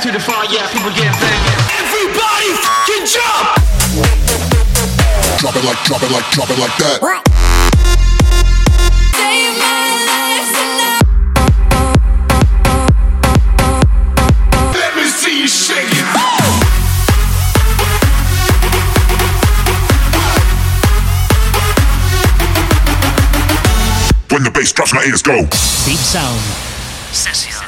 Shout to the fire, yeah, people get banging. Everybody fucking jump! Drop it like, drop it like, drop it like that. Save my life tonight. Let me see you shake it. When the bass drops, my ears go. Deep Sound. Sessions.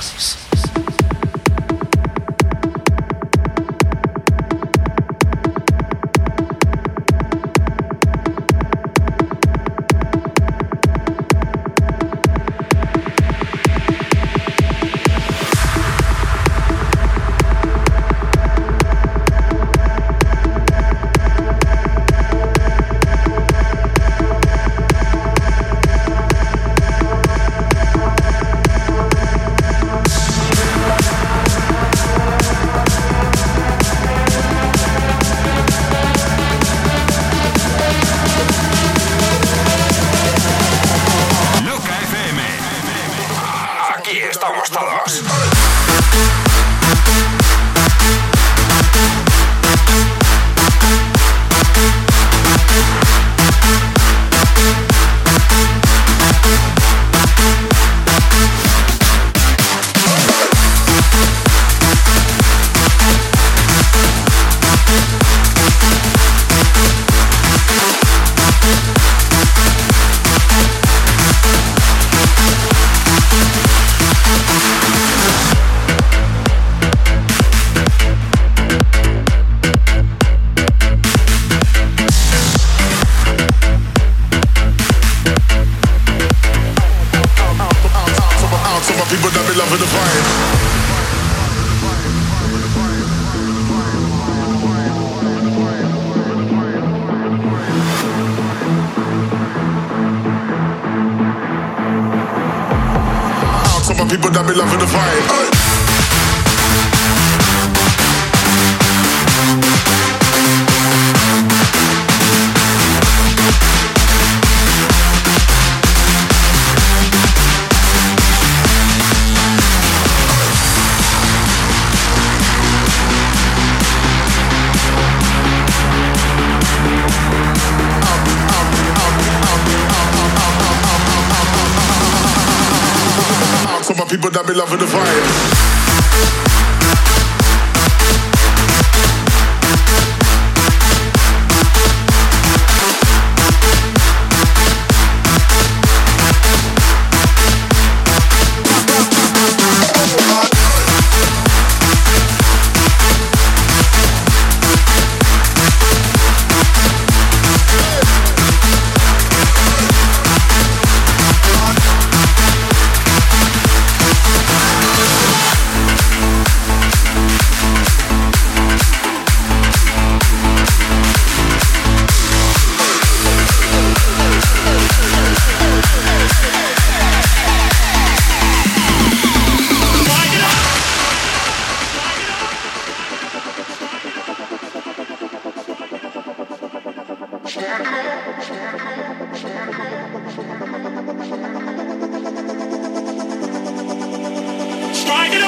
Friday.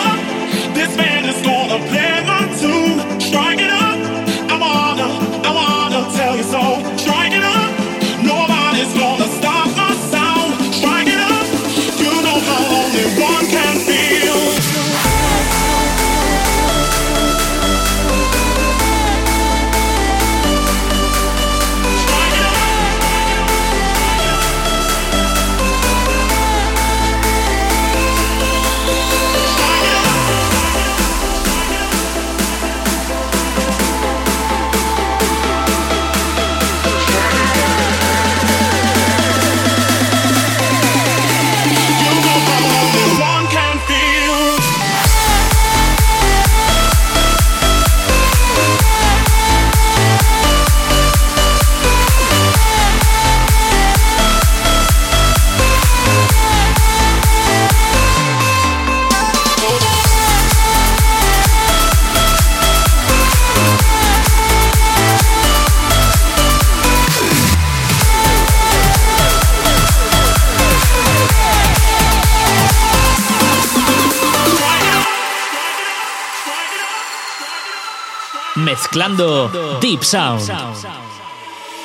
Mezclando Deep Sound.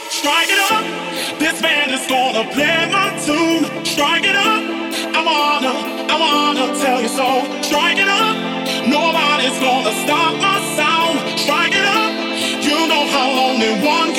Strike it up, this band is gonna play my tune. Strike it up, I wanna, I wanna tell you so. Strike it up, nobody's gonna stop my sound. Strike it up, you know how only one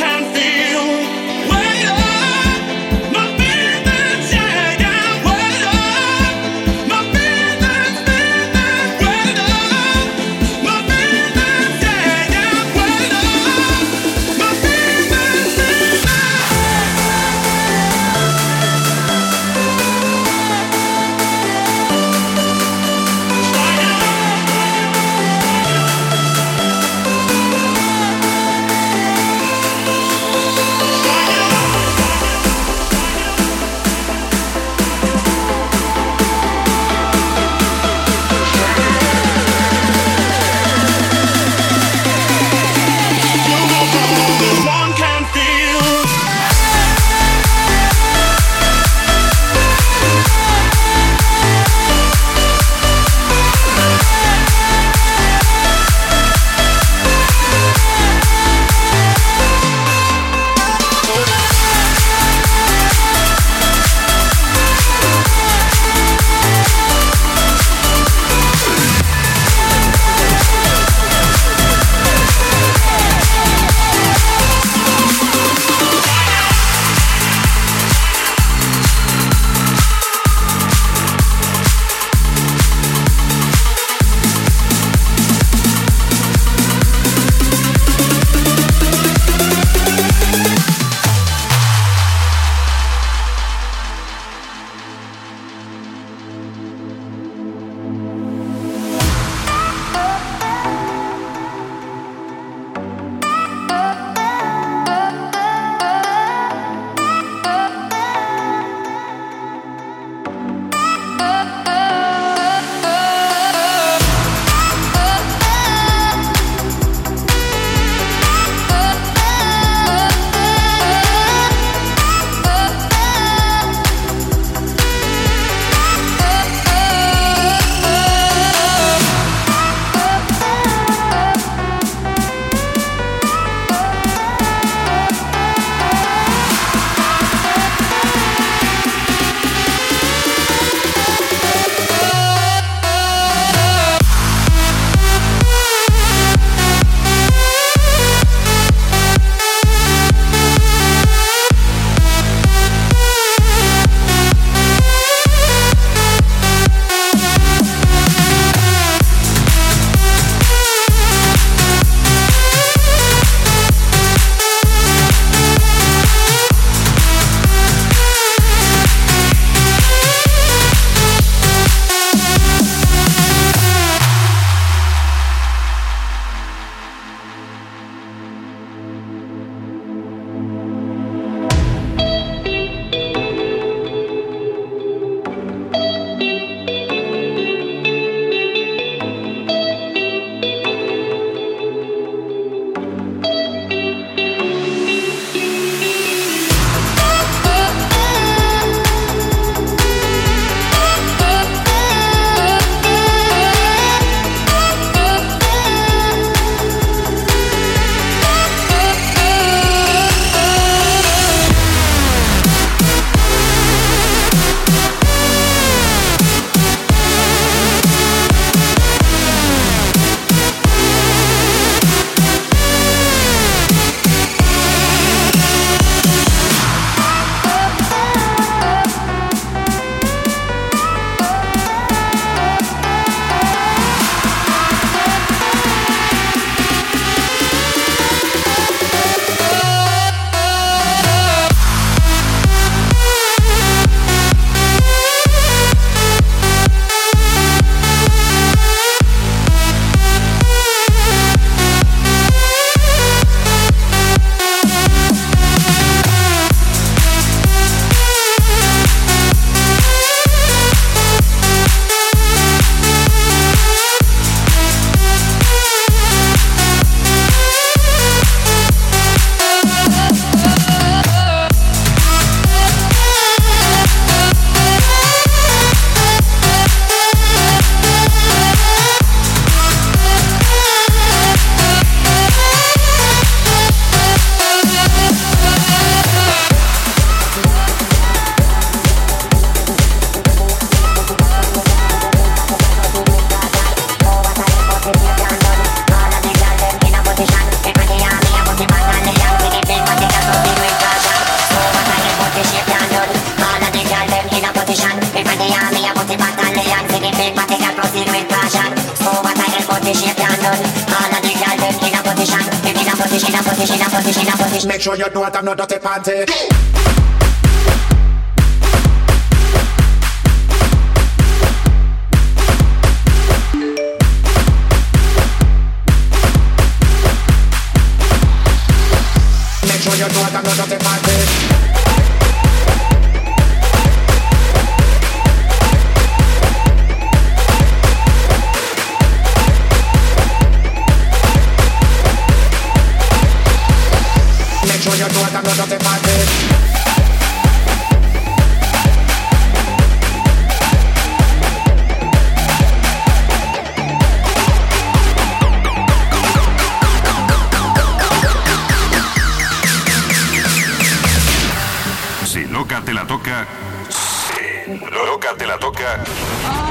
gun. Oh.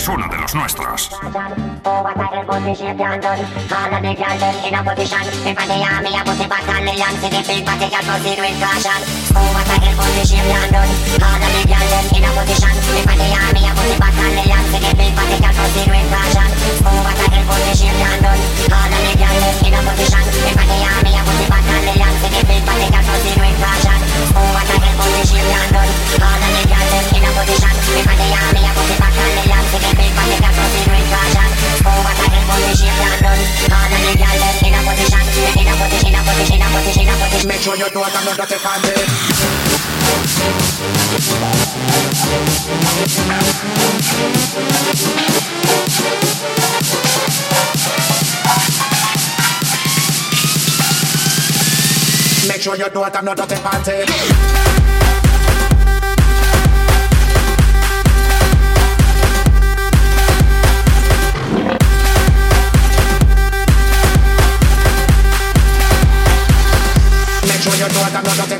eres uno de los nuestros. Me, the. Make sure you know that I'm not dirty bandit Make sure you know that I'm not dirty bandit another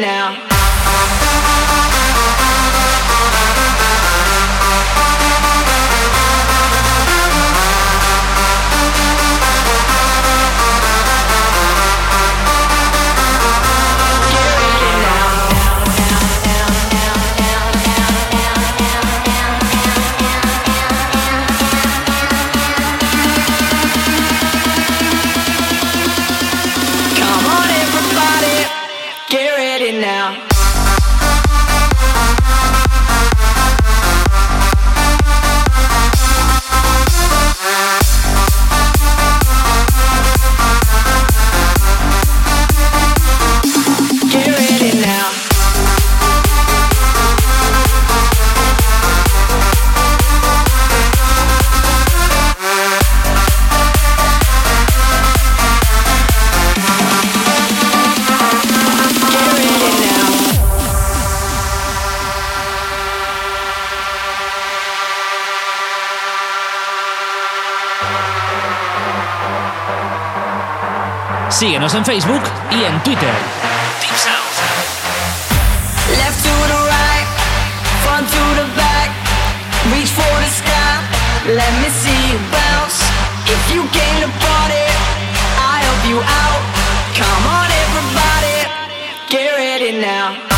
now. Síguenos en Facebook y en Twitter. Deep Sound. Left to the right, front to the back, reach for the sky, let me see you bounce. If you came to party, I help you out. Come on everybody, get ready now.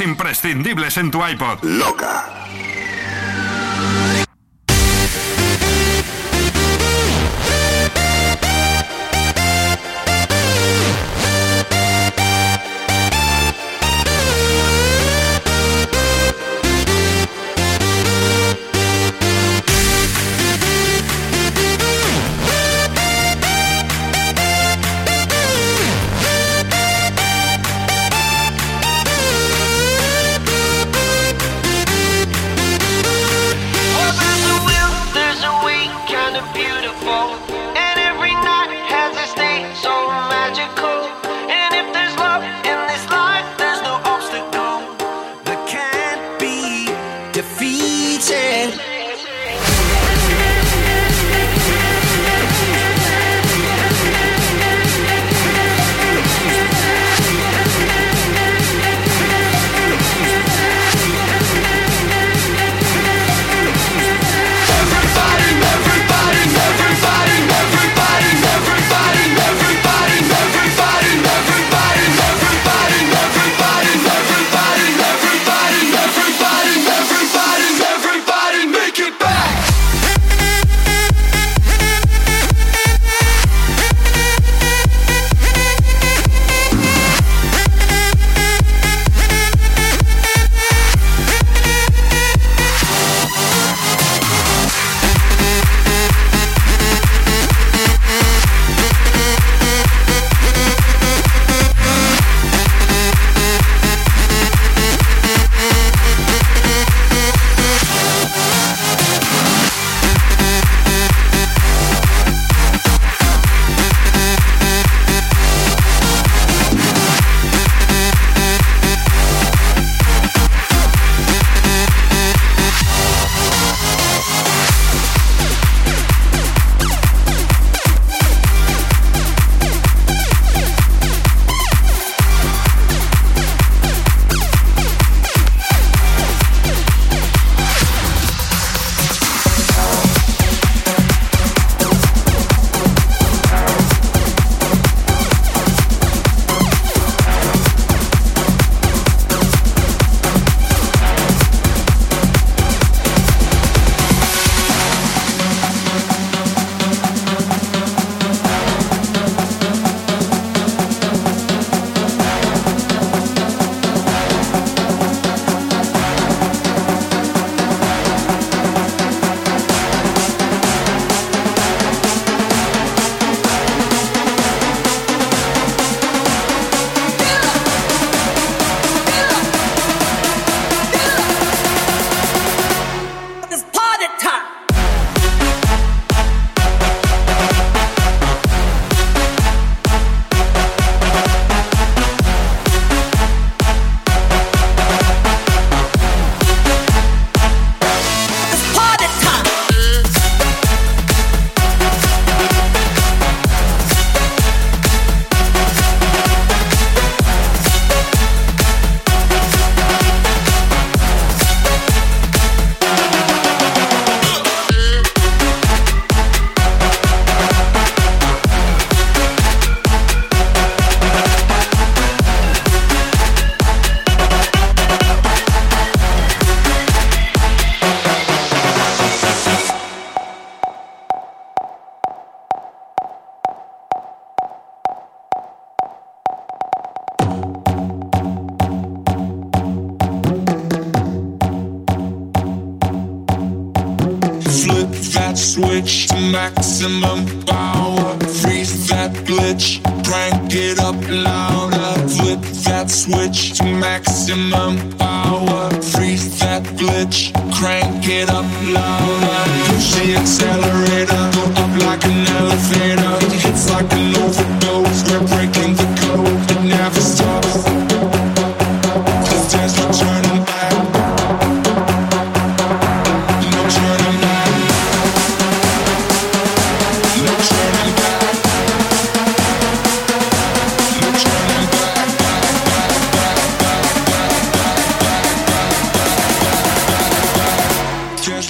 Imprescindibles en tu iPod. Loca.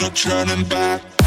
no turning back.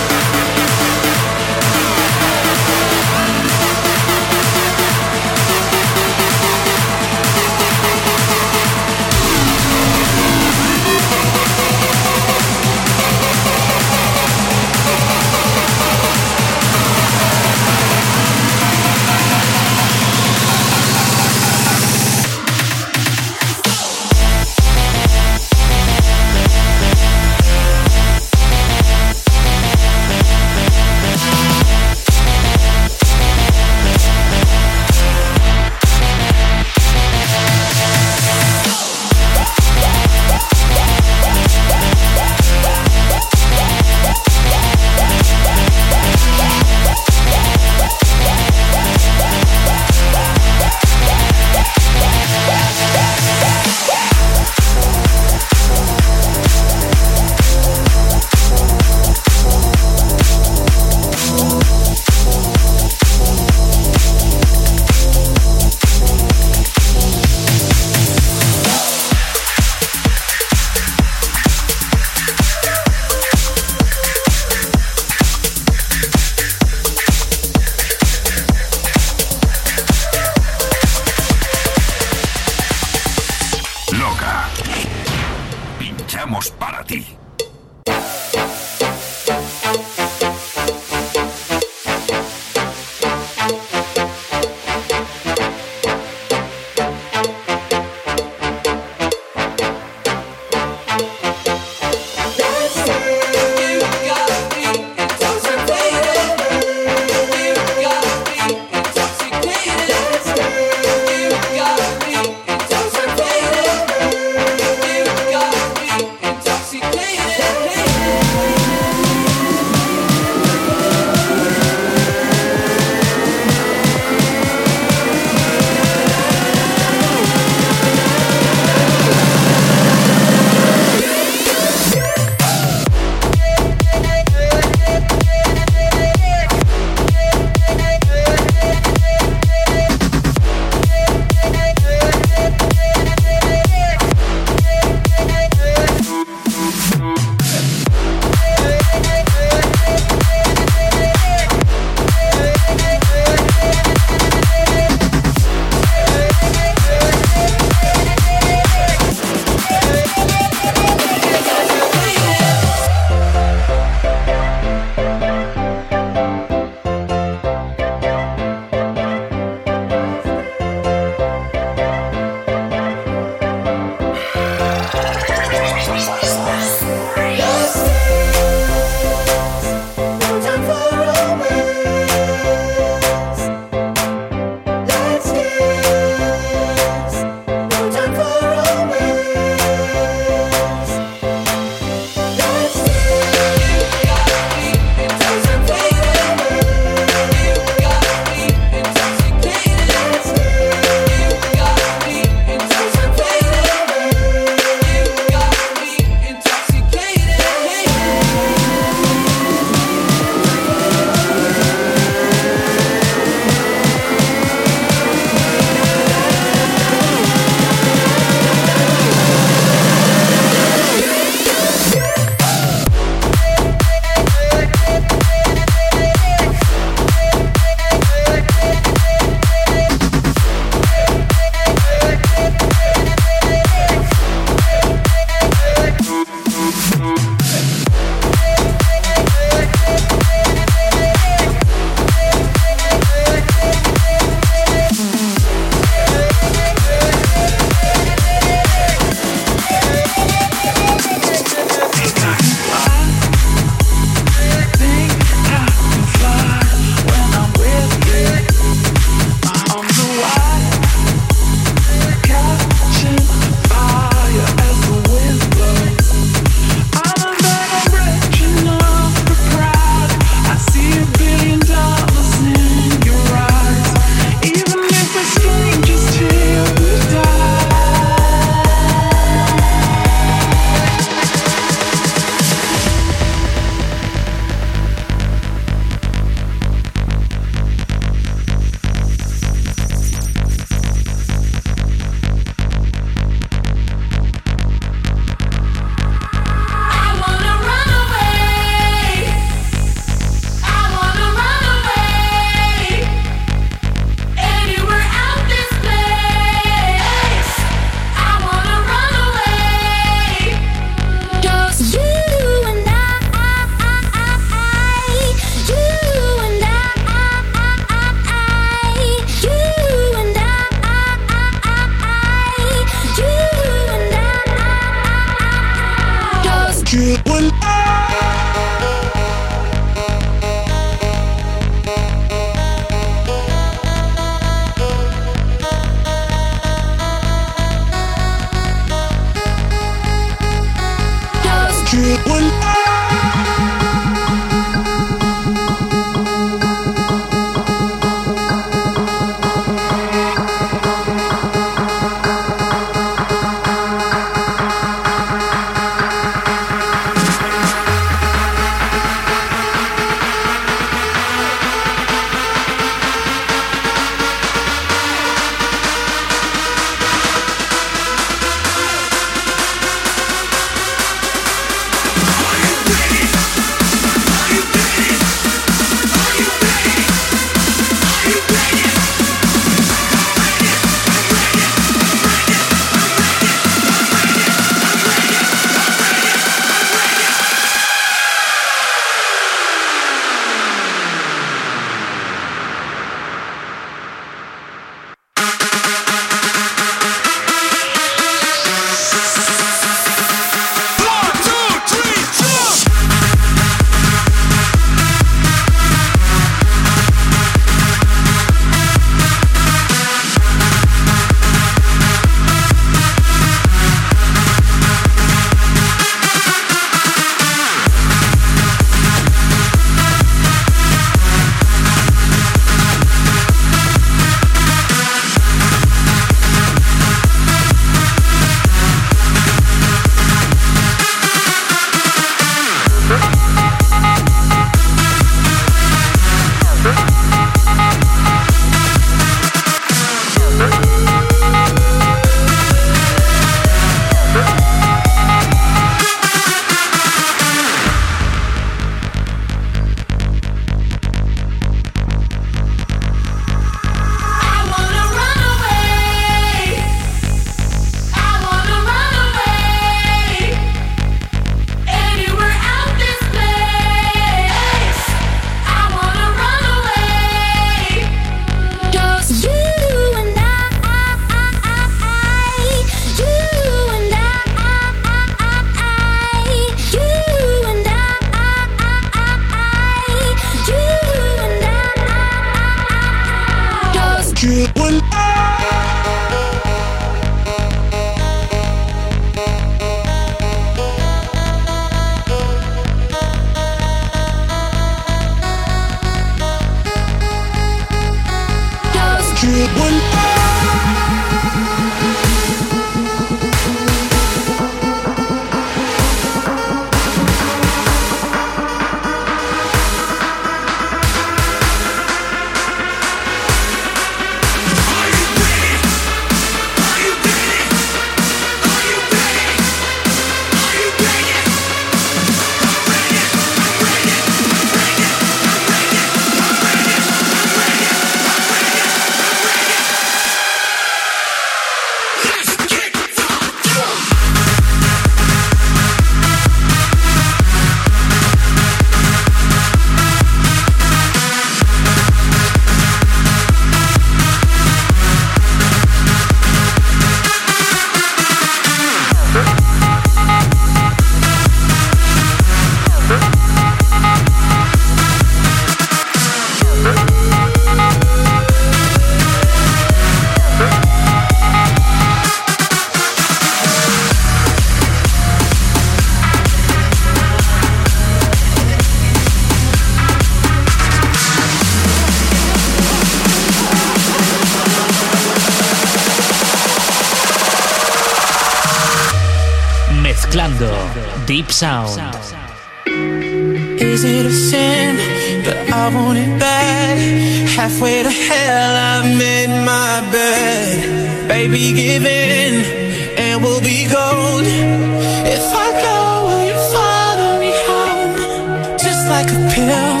Like a pill,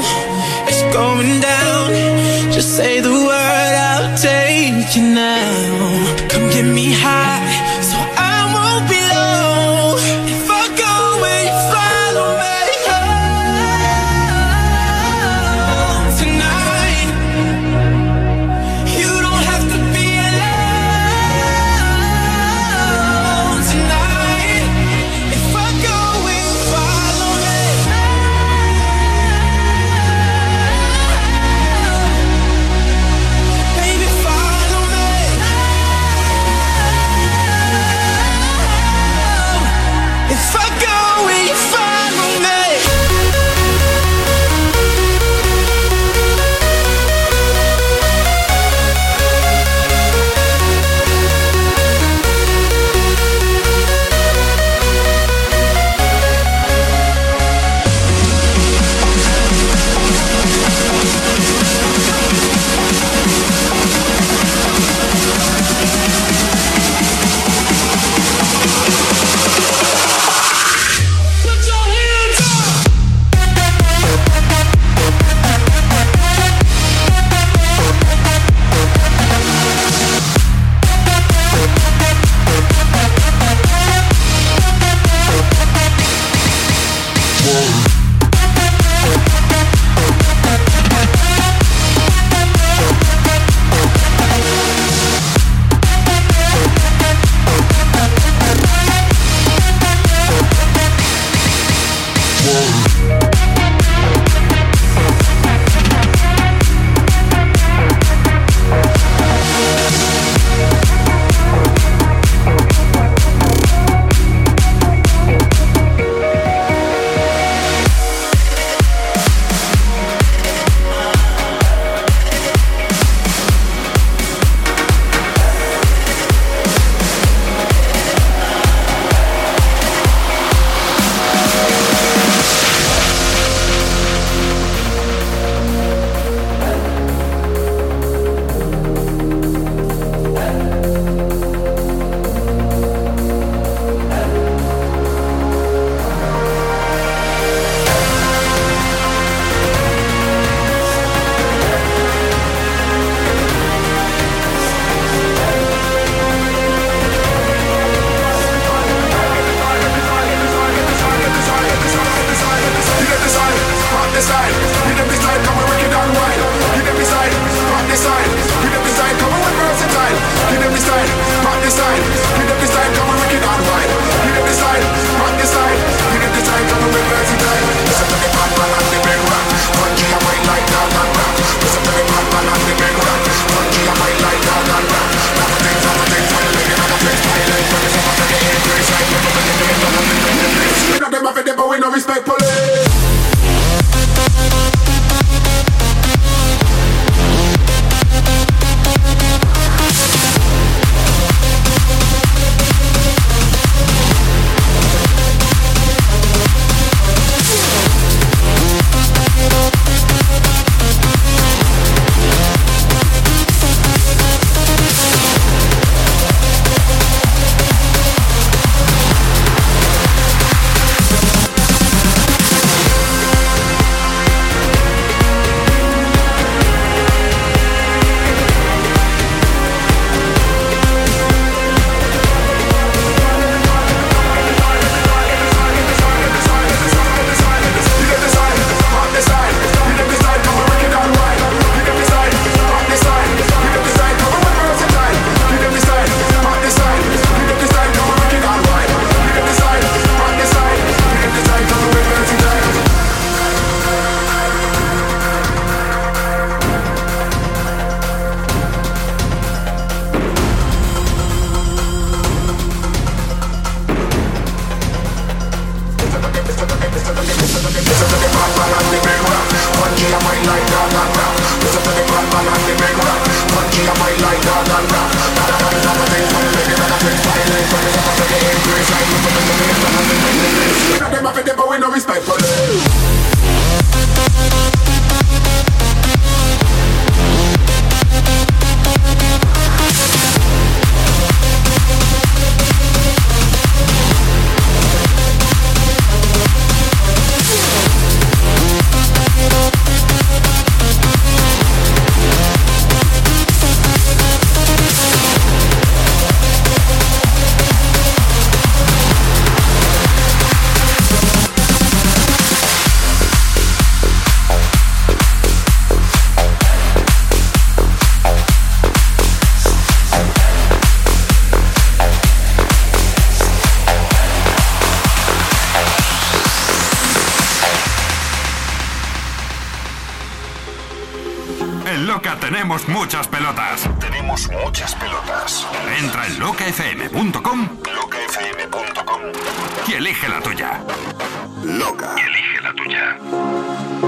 it's going down. Just say the word, I'll take you now. Come get me high locafm.com locafm.com y elige la tuya. Loca. Y elige la tuya.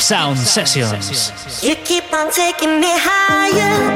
Sound Sessions. You keep on taking me higher,